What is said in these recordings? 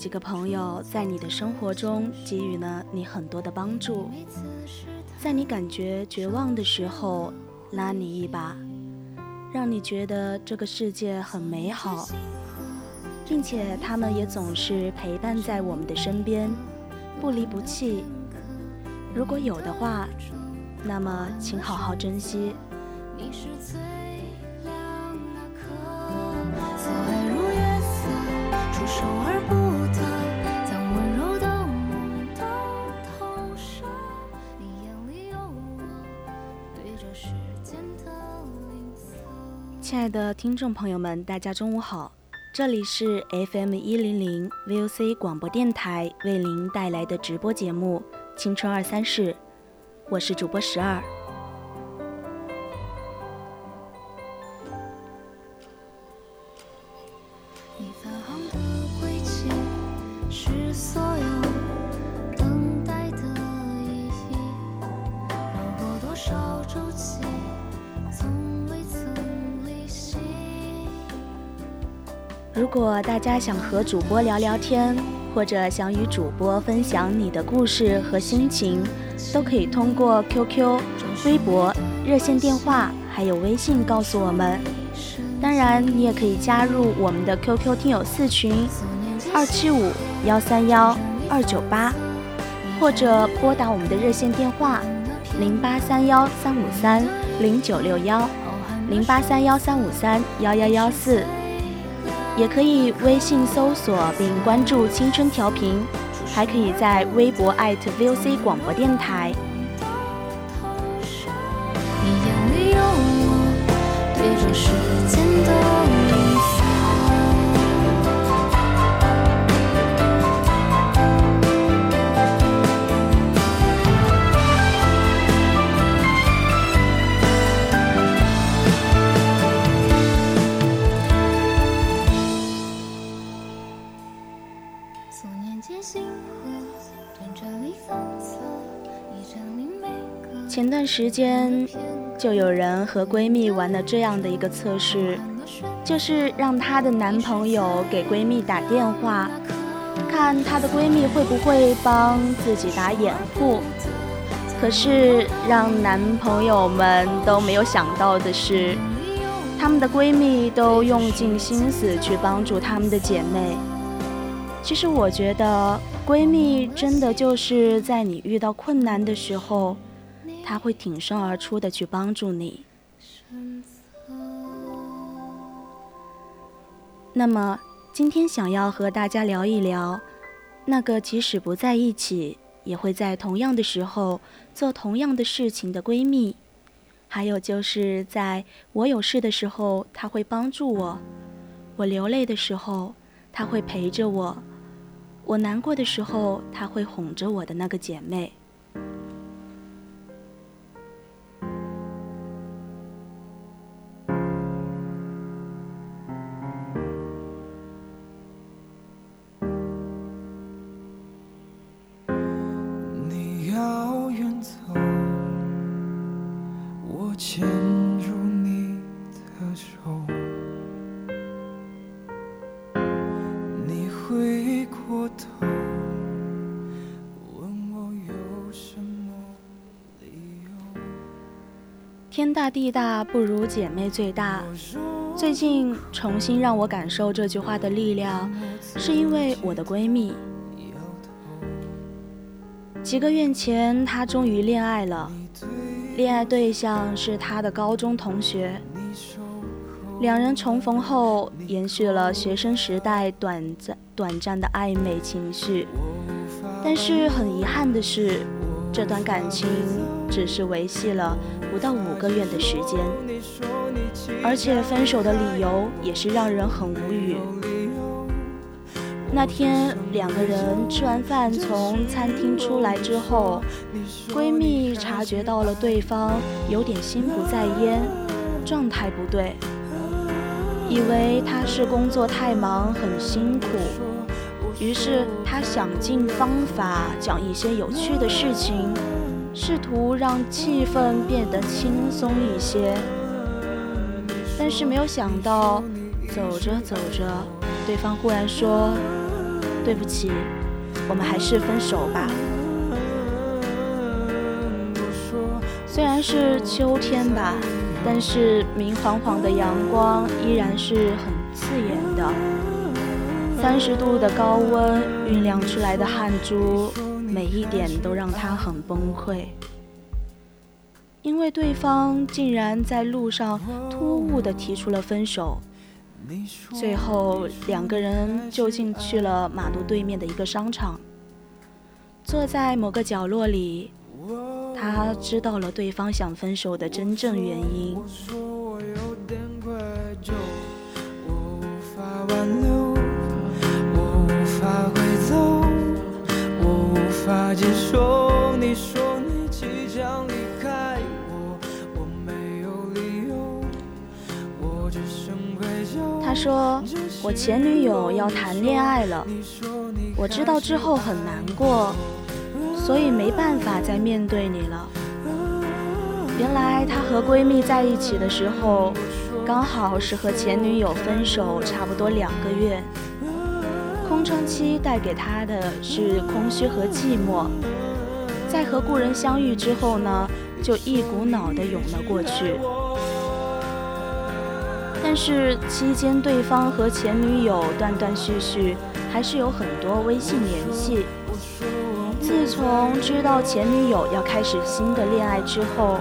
几个朋友，在你的生活中给予了你很多的帮助，在你感觉绝望的时候拉你一把，让你觉得这个世界很美好，并且他们也总是陪伴在我们的身边，不离不弃。如果有的话，那么请好好珍惜。你是最亮那颗，色爱如月色，触手亲爱的听众朋友们，大家中午好，这里是 FM 一零零 VOC 广播电台为您带来的直播节目《青春二三事》，我是主播十二。如果大家想和主播聊聊天，或者想与主播分享你的故事和心情，都可以通过 QQ、微博、热线电话还有微信告诉我们。当然，你也可以加入我们的 QQ 听友四群二七五幺三幺二九八，或者拨打我们的热线电话零八三幺三五三零九六幺零八三幺三五三幺幺幺四。也可以微信搜索并关注“青春调频”，还可以在微博艾特 @VOC 广播电台。你眼里有我，对这世间的段时间就有人和闺蜜玩了这样的一个测试，就是让她的男朋友给闺蜜打电话，看她的闺蜜会不会帮自己打掩护。可是让男朋友们都没有想到的是，她们的闺蜜都用尽心思去帮助她们的姐妹。其实我觉得，闺蜜真的就是在你遇到困难的时候，她会挺身而出的去帮助你。那么，今天想要和大家聊一聊，那个即使不在一起，也会在同样的时候做同样的事情的闺蜜，还有就是在我有事的时候，她会帮助我；我流泪的时候，她会陪着我；我难过的时候，她会哄着我的那个姐妹。天大地大，不如姐妹最大。最近重新让我感受这句话的力量，是因为我的闺蜜。几个月前，她终于恋爱了，恋爱对象是她的高中同学。两人重逢后，延续了学生时代短暂短暂的暧昧情绪，但是很遗憾的是，这段感情只是维系了不到五个月的时间，而且分手的理由也是让人很无语。那天两个人吃完饭从餐厅出来之后，闺蜜察觉到了对方有点心不在焉，状态不对。以为他是工作太忙很辛苦，于是他想尽方法讲一些有趣的事情，试图让气氛变得轻松一些。但是没有想到，走着走着，对方忽然说：“对不起，我们还是分手吧。”虽然是秋天吧。但是明晃晃的阳光依然是很刺眼的，三十度的高温酝酿出来的汗珠，每一点都让他很崩溃。因为对方竟然在路上突兀地提出了分手，最后两个人就近去了马路对面的一个商场，坐在某个角落里。他知道了对方想分手的真正原因。他说：“我前女友要谈恋爱了，我知道之后很难过。”所以没办法再面对你了。原来她和闺蜜在一起的时候，刚好是和前女友分手差不多两个月。空窗期带给他的是空虚和寂寞，在和故人相遇之后呢，就一股脑的涌了过去。但是期间对方和前女友断断续续，还是有很多微信联系。自从知道前女友要开始新的恋爱之后，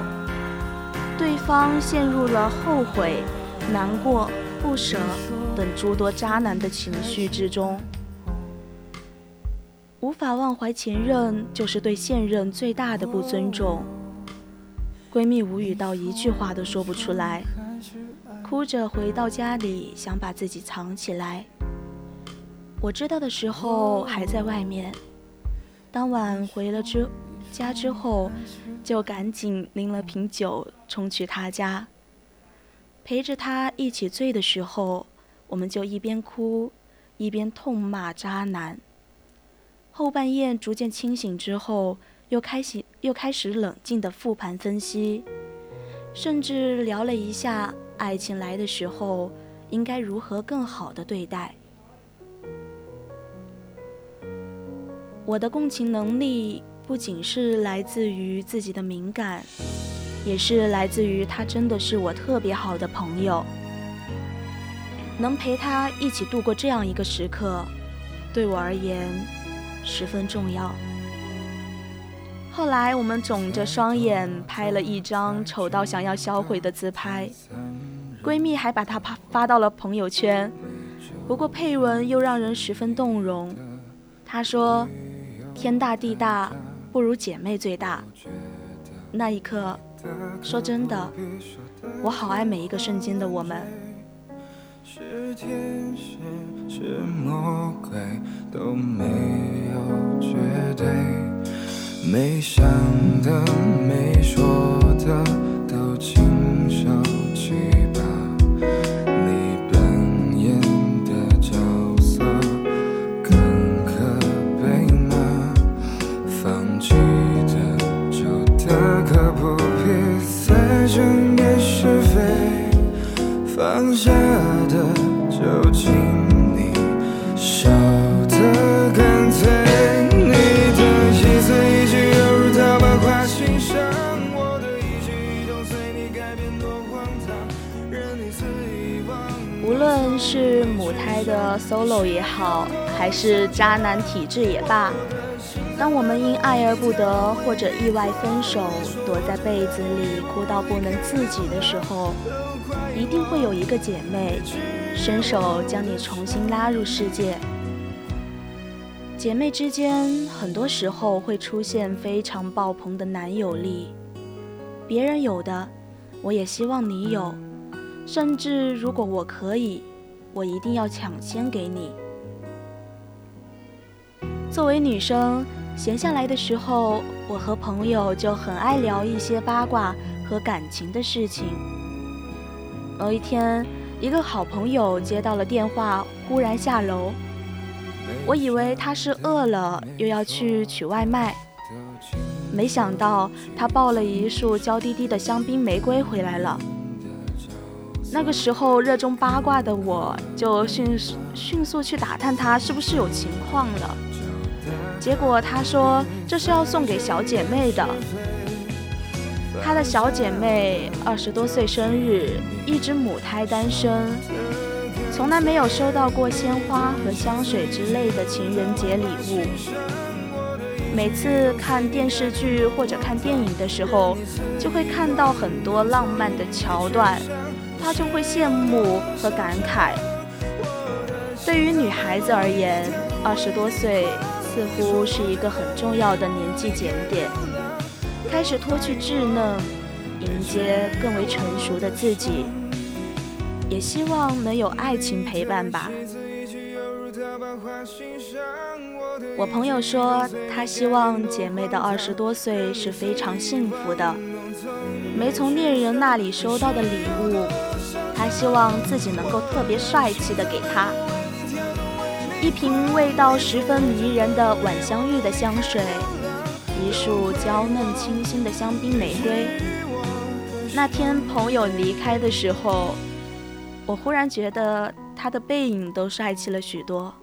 对方陷入了后悔、难过、不舍等诸多渣男的情绪之中。无法忘怀前任，就是对现任最大的不尊重。闺蜜无语到一句话都说不出来，哭着回到家里，想把自己藏起来。我知道的时候还在外面。当晚回了之家之后，就赶紧拎了瓶酒冲去他家，陪着他一起醉的时候，我们就一边哭一边痛骂渣男。后半夜逐渐清醒之后，又开始又开始冷静的复盘分析，甚至聊了一下爱情来的时候应该如何更好的对待。我的共情能力不仅是来自于自己的敏感，也是来自于他真的是我特别好的朋友。能陪他一起度过这样一个时刻，对我而言十分重要。后来我们肿着双眼拍了一张丑到想要销毁的自拍，闺蜜还把它发发到了朋友圈，不过配文又让人十分动容。她说。天大地大，不如姐妹最大。那一刻，说真的，我好爱每一个瞬间的我们。是天使是魔鬼都没有绝对，没想的没说的都亲手去。也好，还是渣男体质也罢，当我们因爱而不得，或者意外分手，躲在被子里哭到不能自己的时候，一定会有一个姐妹伸手将你重新拉入世界。姐妹之间，很多时候会出现非常爆棚的男友力，别人有的，我也希望你有。甚至如果我可以，我一定要抢先给你。作为女生，闲下来的时候，我和朋友就很爱聊一些八卦和感情的事情。某一天，一个好朋友接到了电话，忽然下楼，我以为他是饿了，又要去取外卖，没想到他抱了一束娇滴滴的香槟玫瑰回来了。那个时候，热衷八卦的我就迅速迅速去打探他是不是有情况了。结果他说这是要送给小姐妹的。他的小姐妹二十多岁生日，一直母胎单身，从来没有收到过鲜花和香水之类的情人节礼物。每次看电视剧或者看电影的时候，就会看到很多浪漫的桥段。他就会羡慕和感慨。对于女孩子而言，二十多岁似乎是一个很重要的年纪节点，开始脱去稚嫩，迎接更为成熟的自己。也希望能有爱情陪伴吧。我朋友说，她希望姐妹的二十多岁是非常幸福的，没从恋人那里收到的礼物。希望自己能够特别帅气的给他一瓶味道十分迷人的晚香玉的香水，一束娇嫩清新的香槟玫瑰。那天朋友离开的时候，我忽然觉得他的背影都帅气了许多。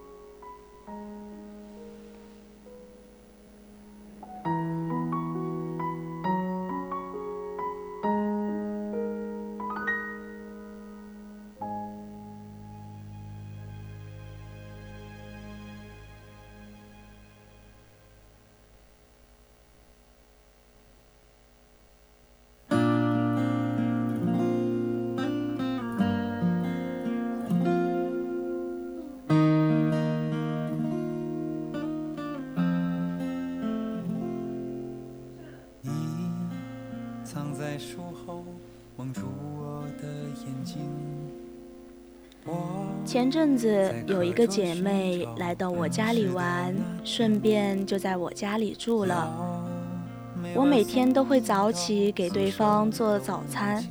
前阵子有一个姐妹来到我家里玩，顺便就在我家里住了。我每天都会早起给对方做早餐，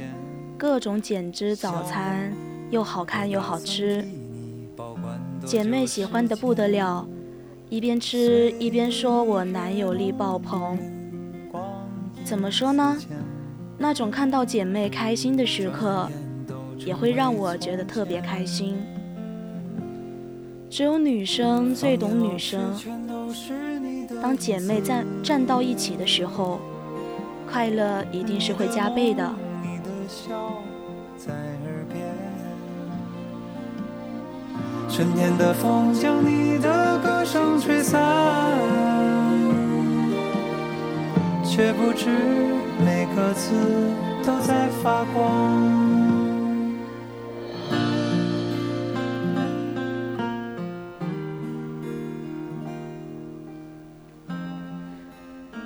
各种减脂早餐，又好看又好吃。姐妹喜欢的不得了，一边吃一边说我男友力爆棚。怎么说呢？那种看到姐妹开心的时刻，也会让我觉得特别开心。只有女生最懂女生，当姐妹站站到一起的时候，快乐一定是会加倍的。春天的风将你的歌声吹散。却不知每个字都在发光。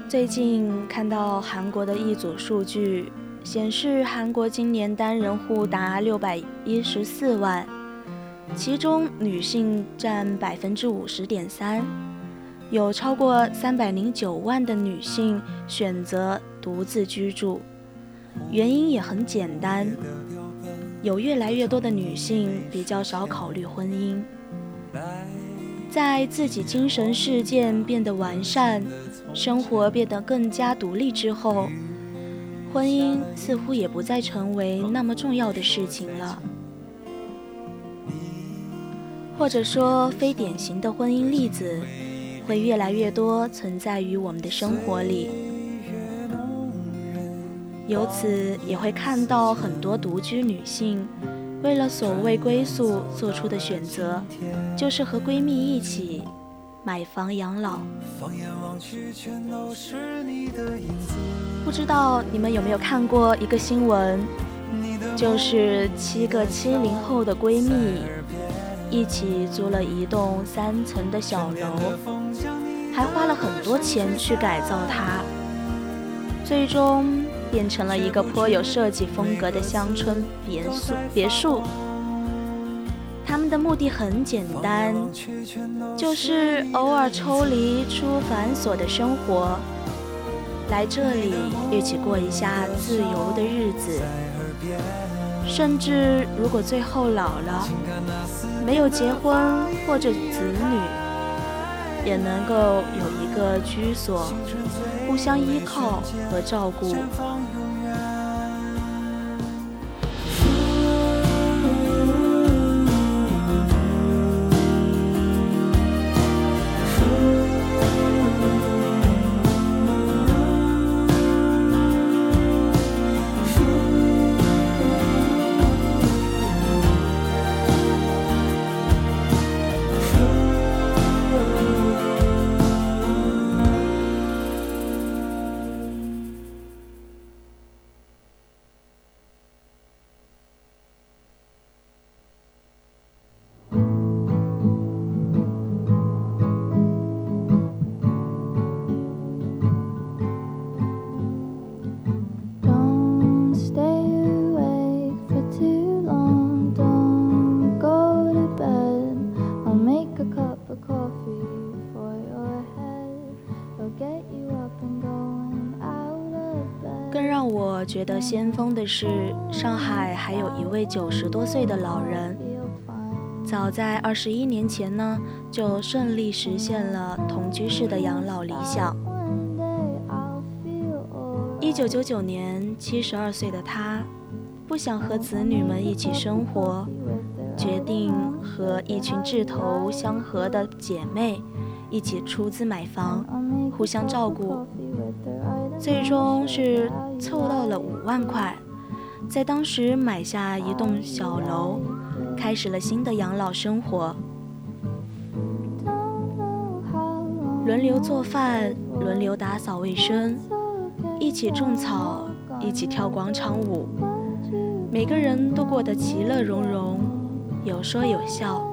最近看到韩国的一组数据，显示韩国今年单人户达六百一十四万，其中女性占百分之五十点三。有超过三百零九万的女性选择独自居住，原因也很简单，有越来越多的女性比较少考虑婚姻，在自己精神世界变得完善，生活变得更加独立之后，婚姻似乎也不再成为那么重要的事情了，或者说非典型的婚姻例子。会越来越多存在于我们的生活里，由此也会看到很多独居女性为了所谓归宿做出的选择，就是和闺蜜一起买房养老。不知道你们有没有看过一个新闻，就是七个七零后的闺蜜一起租了一栋三层的小楼，还花了很多钱去改造它，最终。变成了一个颇有设计风格的乡村别墅。别墅，他们的目的很简单，就是偶尔抽离出繁琐的生活，来这里一起过一下自由的日子。甚至如果最后老了，没有结婚或者子女，也能够有一个居所。互相依靠和照顾。得先锋的是，上海还有一位九十多岁的老人，早在二十一年前呢，就顺利实现了同居式的养老理想。一九九九年，七十二岁的他，不想和子女们一起生活，决定和一群志同相合的姐妹一起出资买房，互相照顾。最终是凑到了五万块，在当时买下一栋小楼，开始了新的养老生活。轮流做饭，轮流打扫卫生，一起种草，一起跳广场舞，每个人都过得其乐融融，有说有笑。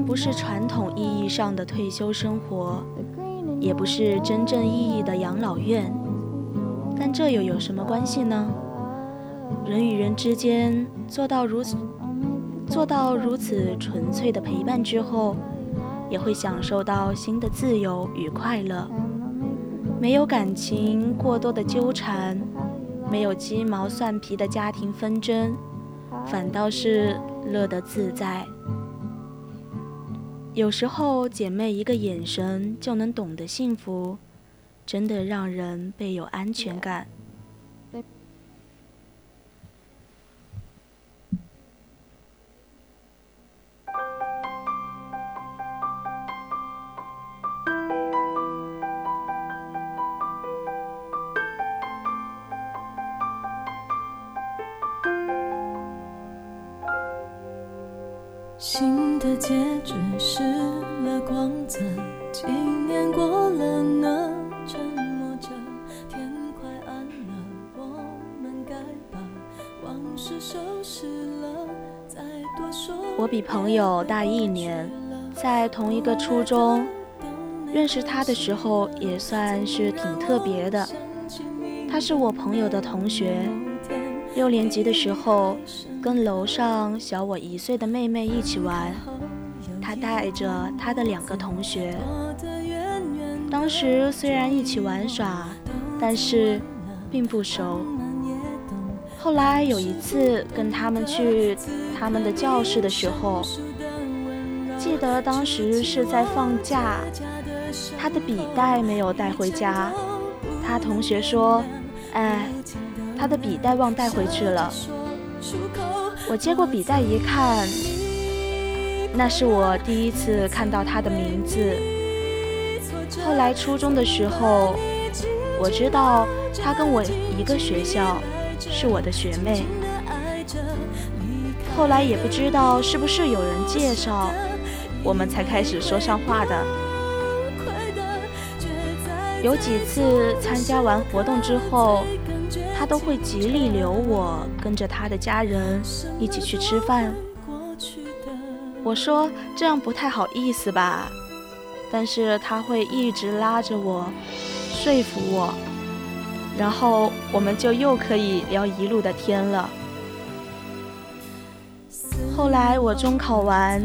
不是传统意义上的退休生活，也不是真正意义的养老院，但这又有什么关系呢？人与人之间做到如此，做到如此纯粹的陪伴之后，也会享受到新的自由与快乐。没有感情过多的纠缠，没有鸡毛蒜皮的家庭纷争，反倒是乐得自在。有时候，姐妹一个眼神就能懂得幸福，真的让人倍有安全感。光泽，几年过了呢？沉默着，天快暗了，我们该把往事收拾了，再多说。我比朋友大一年，在同一个初中，认识他的时候也算是挺特别的。他是我朋友的同学。六年级的时候，跟楼上小我一岁的妹妹一起玩，带着他的两个同学。当时虽然一起玩耍，但是并不熟。后来有一次跟他们去他们的教室的时候，记得当时是在放假，他的笔袋没有带回家，他同学说：“哎。”他的笔袋忘带回去了，我接过笔袋一看，那是我第一次看到他的名字。后来初中的时候，我知道他跟我一个学校，是我的学妹。后来也不知道是不是有人介绍，我们才开始说上话的。有几次参加完活动之后，他都会极力留我跟着他的家人一起去吃饭。我说这样不太好意思吧，但是他会一直拉着我，说服我，然后我们就又可以聊一路的天了。后来我中考完，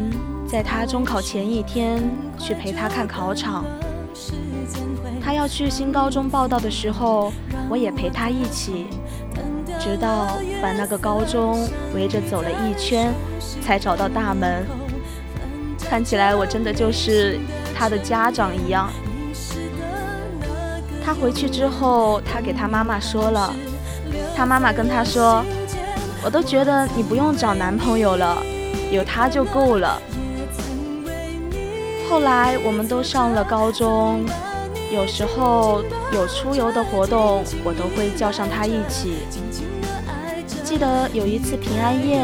在他中考前一天去陪他看考场。他要去新高中报道的时候，我也陪他一起，直到把那个高中围着走了一圈，才找到大门。看起来我真的就是他的家长一样。他回去之后，他给他妈妈说了，他妈妈跟他说。我都觉得你不用找男朋友了，有他就够了。后来我们都上了高中，有时候有出游的活动，我都会叫上他一起。记得有一次平安夜，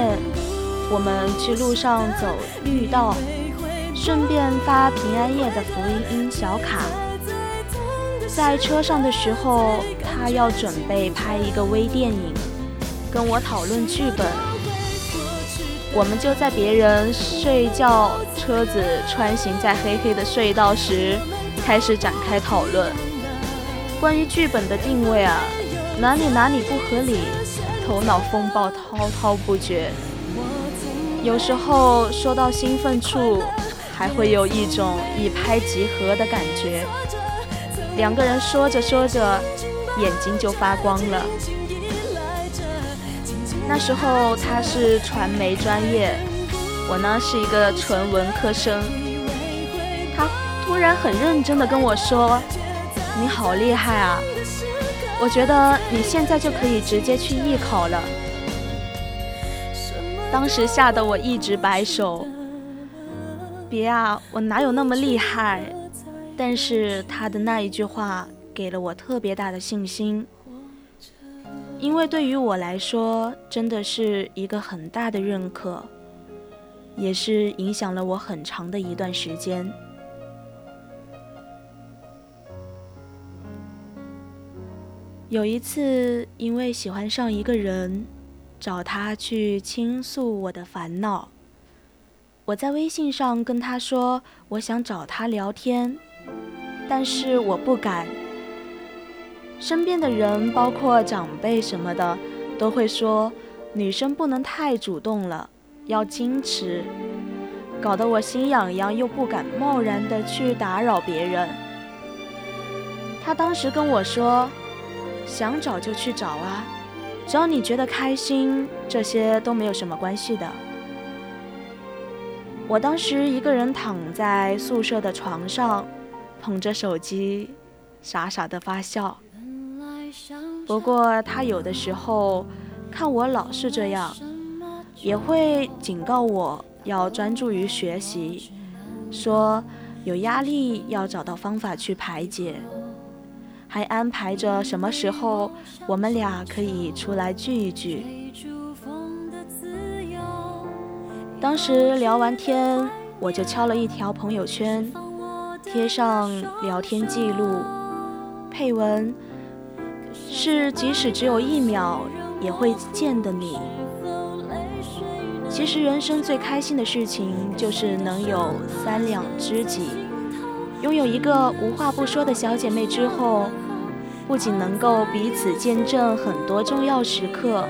我们去路上走绿道，顺便发平安夜的福音小卡。在车上的时候，他要准备拍一个微电影。跟我讨论剧本，我们就在别人睡觉、车子穿行在黑黑的隧道时，开始展开讨论。关于剧本的定位啊，哪里哪里不合理，头脑风暴滔滔不绝。有时候说到兴奋处，还会有一种一拍即合的感觉。两个人说着说着，眼睛就发光了。那时候他是传媒专业，我呢是一个纯文科生。他突然很认真的跟我说：“你好厉害啊！我觉得你现在就可以直接去艺考了。”当时吓得我一直摆手：“别啊，我哪有那么厉害？”但是他的那一句话给了我特别大的信心。因为对于我来说，真的是一个很大的认可，也是影响了我很长的一段时间。有一次，因为喜欢上一个人，找他去倾诉我的烦恼。我在微信上跟他说，我想找他聊天，但是我不敢。身边的人，包括长辈什么的，都会说女生不能太主动了，要矜持，搞得我心痒痒，又不敢贸然的去打扰别人。他当时跟我说，想找就去找啊，只要你觉得开心，这些都没有什么关系的。我当时一个人躺在宿舍的床上，捧着手机，傻傻的发笑。不过他有的时候看我老是这样，也会警告我要专注于学习，说有压力要找到方法去排解，还安排着什么时候我们俩可以出来聚一聚。当时聊完天，我就敲了一条朋友圈，贴上聊天记录，配文。是，即使只有一秒，也会见的你。其实人生最开心的事情，就是能有三两知己，拥有一个无话不说的小姐妹之后，不仅能够彼此见证很多重要时刻，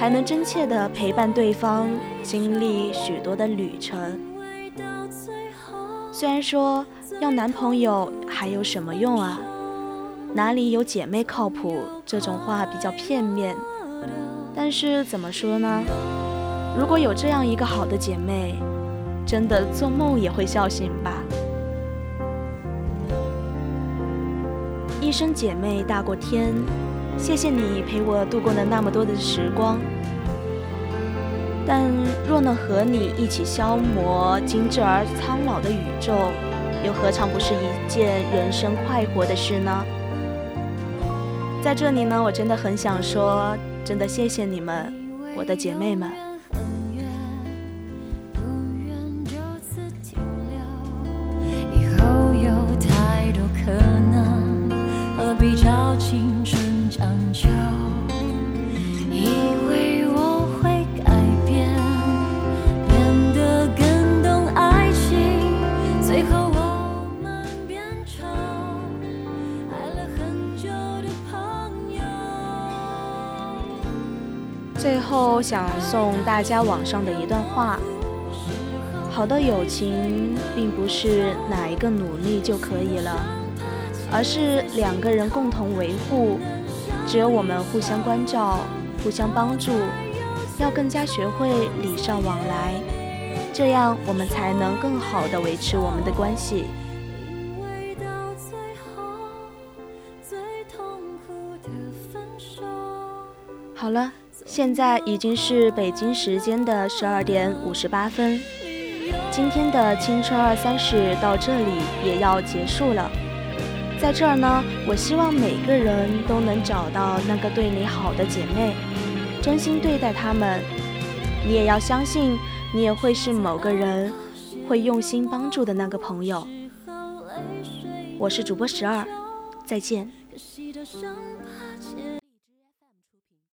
还能真切的陪伴对方经历许多的旅程。虽然说要男朋友还有什么用啊？哪里有姐妹靠谱？这种话比较片面，但是怎么说呢？如果有这样一个好的姐妹，真的做梦也会笑醒吧。一生姐妹大过天，谢谢你陪我度过了那么多的时光。但若能和你一起消磨精致而苍老的宇宙，又何尝不是一件人生快活的事呢？在这里呢，我真的很想说，真的谢谢你们，我的姐妹们。后想送大家网上的一段话：好的友情并不是哪一个努力就可以了，而是两个人共同维护。只有我们互相关照、互相帮助，要更加学会礼尚往来，这样我们才能更好的维持我们的关系。因为到最后，最痛苦的分手。好了，现在已经是北京时间的十二点五十八分，今天的青春二三事到这里也要结束了。在这儿呢，我希望每个人都能找到那个对你好的姐妹，真心对待她们。你也要相信，你也会是某个人会用心帮助的那个朋友。我是主播十二，再见。